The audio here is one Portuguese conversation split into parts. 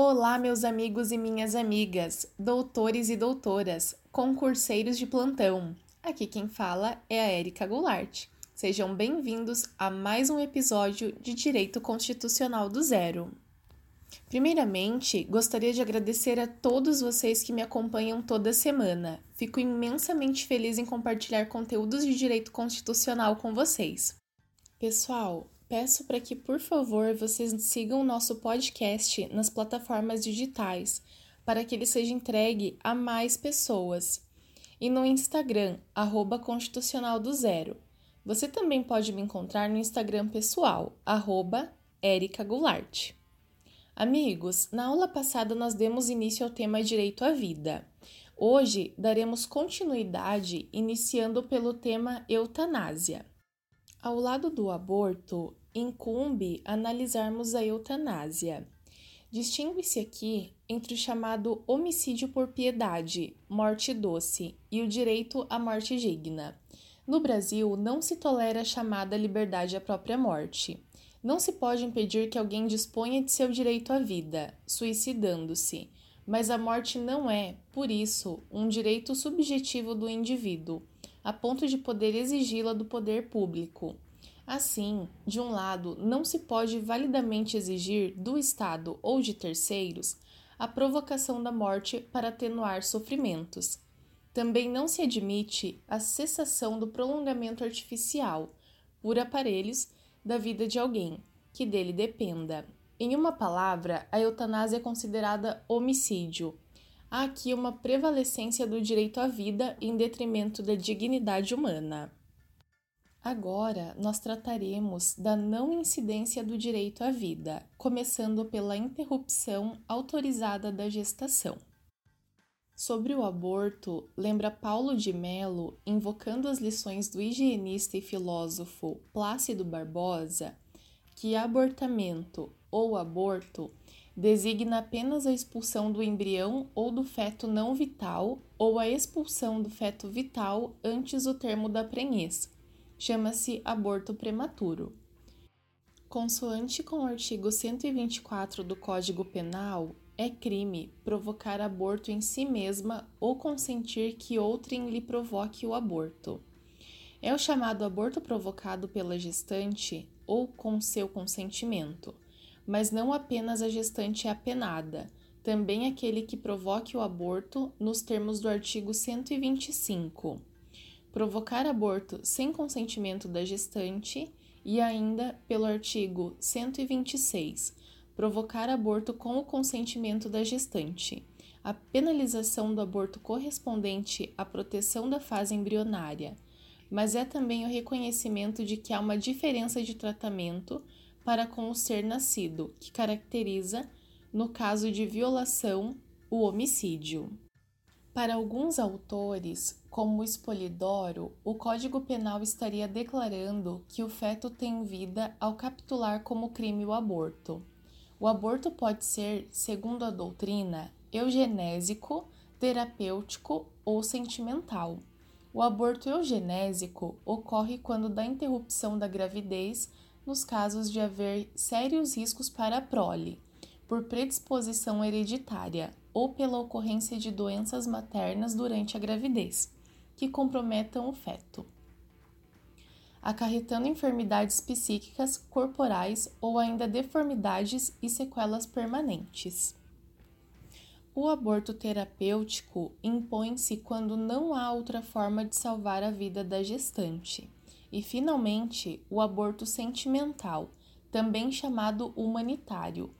Olá, meus amigos e minhas amigas, doutores e doutoras, concurseiros de plantão. Aqui quem fala é a Érica Goulart. Sejam bem-vindos a mais um episódio de Direito Constitucional do Zero. Primeiramente, gostaria de agradecer a todos vocês que me acompanham toda semana. Fico imensamente feliz em compartilhar conteúdos de direito constitucional com vocês. Pessoal, peço para que, por favor, vocês sigam o nosso podcast nas plataformas digitais, para que ele seja entregue a mais pessoas. E no Instagram, arroba Constitucional do Zero. Você também pode me encontrar no Instagram pessoal, arroba Goulart. Amigos, na aula passada nós demos início ao tema Direito à Vida. Hoje daremos continuidade iniciando pelo tema Eutanásia. Ao lado do aborto, incumbe analisarmos a eutanásia. Distingue-se aqui entre o chamado homicídio por piedade, morte doce, e o direito à morte digna. No Brasil, não se tolera a chamada liberdade à própria morte. Não se pode impedir que alguém disponha de seu direito à vida, suicidando-se, mas a morte não é, por isso, um direito subjetivo do indivíduo a ponto de poder exigi-la do poder público. Assim, de um lado, não se pode validamente exigir do Estado ou de terceiros a provocação da morte para atenuar sofrimentos. Também não se admite a cessação do prolongamento artificial, por aparelhos, da vida de alguém, que dele dependa. Em uma palavra, a eutanásia é considerada homicídio, há aqui uma prevalecência do direito à vida em detrimento da dignidade humana. Agora, nós trataremos da não incidência do direito à vida, começando pela interrupção autorizada da gestação. Sobre o aborto, lembra Paulo de Melo, invocando as lições do higienista e filósofo Plácido Barbosa, que abortamento ou aborto designa apenas a expulsão do embrião ou do feto não vital ou a expulsão do feto vital antes do termo da prenhez. Chama-se aborto prematuro. Consoante com o artigo 124 do Código Penal, é crime provocar aborto em si mesma ou consentir que outrem lhe provoque o aborto. É o chamado aborto provocado pela gestante ou com seu consentimento mas não apenas a gestante é apenada, também aquele que provoque o aborto nos termos do artigo 125. Provocar aborto sem consentimento da gestante e ainda pelo artigo 126. Provocar aborto com o consentimento da gestante. A penalização do aborto correspondente à proteção da fase embrionária, mas é também o reconhecimento de que há uma diferença de tratamento para com o ser nascido, que caracteriza, no caso de violação, o homicídio. Para alguns autores, como Espolidoro, o Código Penal estaria declarando que o feto tem vida ao capitular como crime o aborto. O aborto pode ser, segundo a doutrina, eugenésico, terapêutico ou sentimental. O aborto eugenésico ocorre quando da interrupção da gravidez nos casos de haver sérios riscos para a prole, por predisposição hereditária ou pela ocorrência de doenças maternas durante a gravidez, que comprometam o feto, acarretando enfermidades psíquicas, corporais ou ainda deformidades e sequelas permanentes. O aborto terapêutico impõe-se quando não há outra forma de salvar a vida da gestante e, finalmente, o aborto sentimental, também chamado humanitário,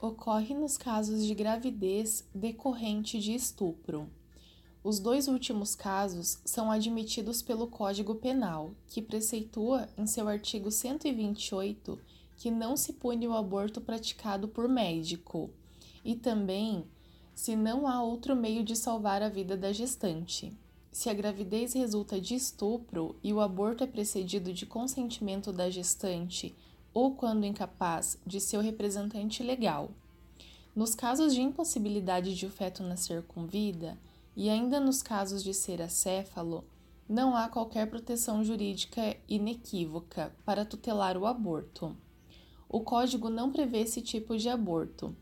ocorre nos casos de gravidez decorrente de estupro. Os dois últimos casos são admitidos pelo Código Penal, que preceitua em seu artigo 128 que não se pune o aborto praticado por médico, e também se não há outro meio de salvar a vida da gestante. Se a gravidez resulta de estupro e o aborto é precedido de consentimento da gestante ou, quando incapaz, de seu representante legal. Nos casos de impossibilidade de o feto nascer com vida, e ainda nos casos de ser acéfalo, não há qualquer proteção jurídica inequívoca para tutelar o aborto. O Código não prevê esse tipo de aborto.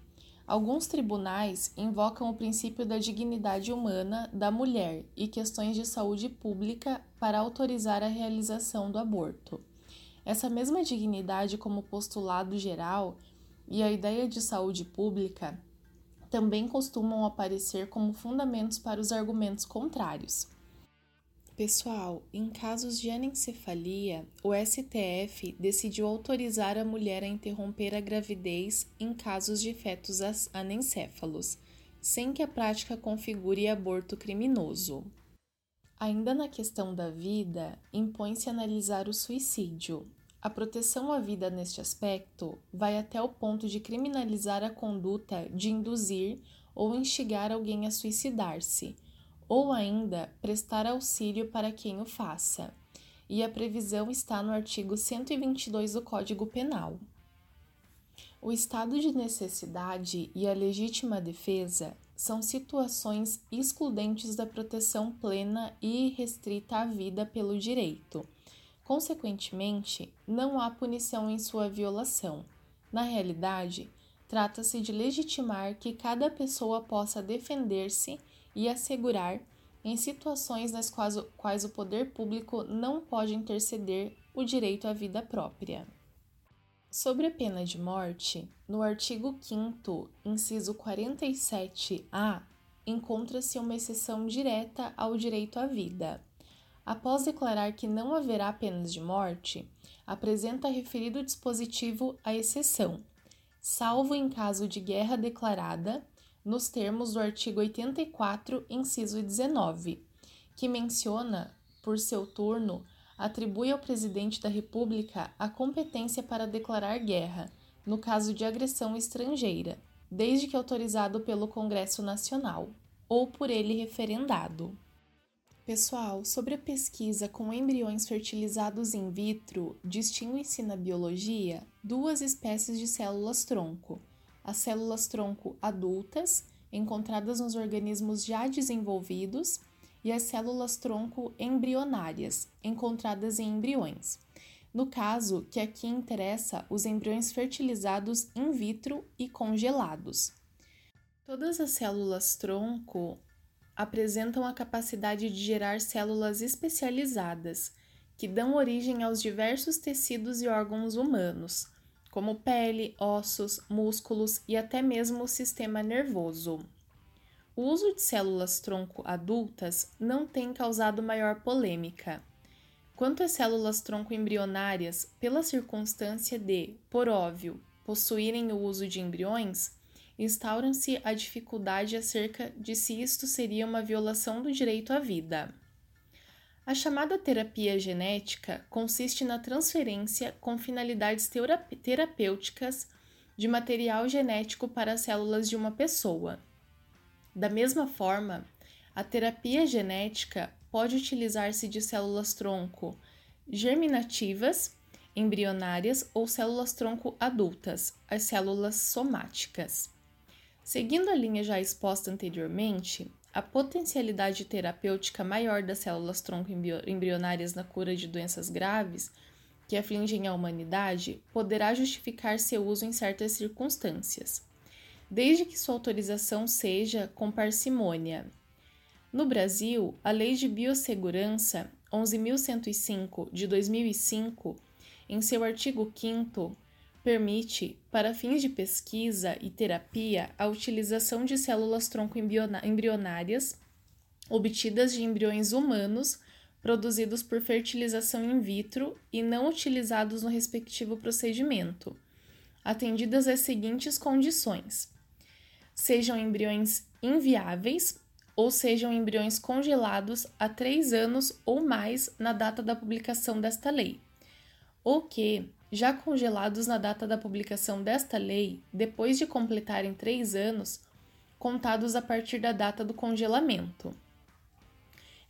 Alguns tribunais invocam o princípio da dignidade humana da mulher e questões de saúde pública para autorizar a realização do aborto. Essa mesma dignidade, como postulado geral, e a ideia de saúde pública também costumam aparecer como fundamentos para os argumentos contrários. Pessoal, em casos de anencefalia, o STF decidiu autorizar a mulher a interromper a gravidez em casos de fetos anencéfalos, sem que a prática configure aborto criminoso. Ainda na questão da vida, impõe-se analisar o suicídio. A proteção à vida neste aspecto vai até o ponto de criminalizar a conduta de induzir ou instigar alguém a suicidar-se ou ainda prestar auxílio para quem o faça, e a previsão está no artigo 122 do Código Penal. O estado de necessidade e a legítima defesa são situações excludentes da proteção plena e restrita à vida pelo direito. Consequentemente, não há punição em sua violação. Na realidade, trata-se de legitimar que cada pessoa possa defender-se e assegurar, em situações nas quais, quais o poder público não pode interceder, o direito à vida própria. Sobre a pena de morte, no artigo 5, inciso 47-A, encontra-se uma exceção direta ao direito à vida. Após declarar que não haverá penas de morte, apresenta referido dispositivo a exceção, salvo em caso de guerra declarada nos termos do artigo 84, inciso 19, que menciona, por seu turno, atribui ao presidente da República a competência para declarar guerra, no caso de agressão estrangeira, desde que autorizado pelo Congresso Nacional ou por ele referendado. Pessoal, sobre a pesquisa com embriões fertilizados in vitro, distingue-se na biologia duas espécies de células tronco as células tronco adultas, encontradas nos organismos já desenvolvidos, e as células tronco embrionárias, encontradas em embriões. No caso que aqui interessa, os embriões fertilizados in vitro e congelados. Todas as células tronco apresentam a capacidade de gerar células especializadas, que dão origem aos diversos tecidos e órgãos humanos, como pele, ossos, músculos e até mesmo o sistema nervoso. O uso de células tronco adultas não tem causado maior polêmica. Quanto às células tronco embrionárias, pela circunstância de, por óbvio, possuírem o uso de embriões, instauram-se a dificuldade acerca de se isto seria uma violação do direito à vida. A chamada terapia genética consiste na transferência com finalidades terapêuticas de material genético para células de uma pessoa. Da mesma forma, a terapia genética pode utilizar-se de células tronco germinativas, embrionárias ou células tronco adultas, as células somáticas. Seguindo a linha já exposta anteriormente, a potencialidade terapêutica maior das células tronco embrionárias na cura de doenças graves que afligem a humanidade poderá justificar seu uso em certas circunstâncias, desde que sua autorização seja com parcimônia. No Brasil, a Lei de Biossegurança 11.105 de 2005, em seu artigo 5, permite, para fins de pesquisa e terapia, a utilização de células tronco embrionárias obtidas de embriões humanos produzidos por fertilização in vitro e não utilizados no respectivo procedimento, atendidas as seguintes condições: sejam embriões inviáveis ou sejam embriões congelados há três anos ou mais na data da publicação desta lei, ou que já congelados na data da publicação desta lei, depois de completarem três anos, contados a partir da data do congelamento.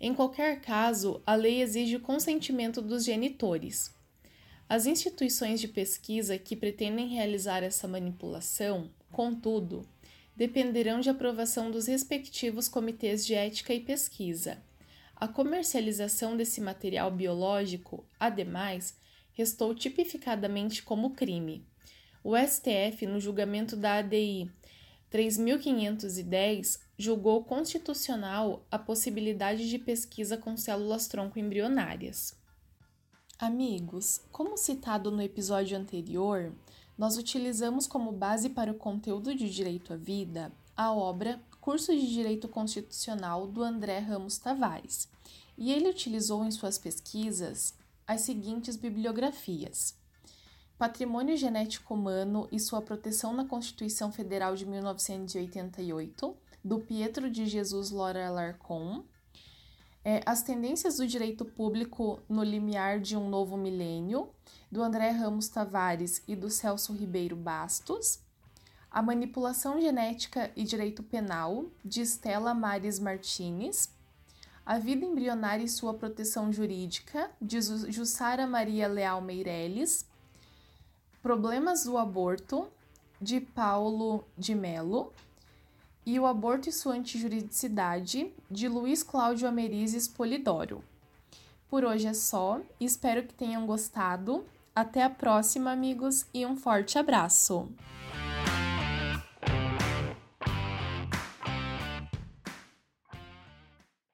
Em qualquer caso, a lei exige o consentimento dos genitores. As instituições de pesquisa que pretendem realizar essa manipulação, contudo, dependerão de aprovação dos respectivos comitês de ética e pesquisa. A comercialização desse material biológico, ademais, restou tipificadamente como crime. O STF, no julgamento da ADI 3510 julgou constitucional a possibilidade de pesquisa com células tronco embrionárias. Amigos, como citado no episódio anterior, nós utilizamos como base para o conteúdo de Direito à Vida a obra Curso de Direito Constitucional do André Ramos Tavares, e ele utilizou em suas pesquisas as seguintes bibliografias: Patrimônio Genético Humano e sua proteção na Constituição Federal de 1988, do Pietro de Jesus Lora Alarcon, é, As Tendências do Direito Público no Limiar de um Novo Milênio, do André Ramos Tavares e do Celso Ribeiro Bastos, A Manipulação Genética e Direito Penal, de Stella Mares Martinez, A Vida Embrionária e Sua Proteção Jurídica, de Jussara Maria Leal Meirelles, Problemas do Aborto, de Paulo de Mello, e O Aborto e Sua Antijuridicidade, de Luiz Cláudio Amerizes Polidoro. Por hoje é só, espero que tenham gostado. Até a próxima, amigos, e um forte abraço!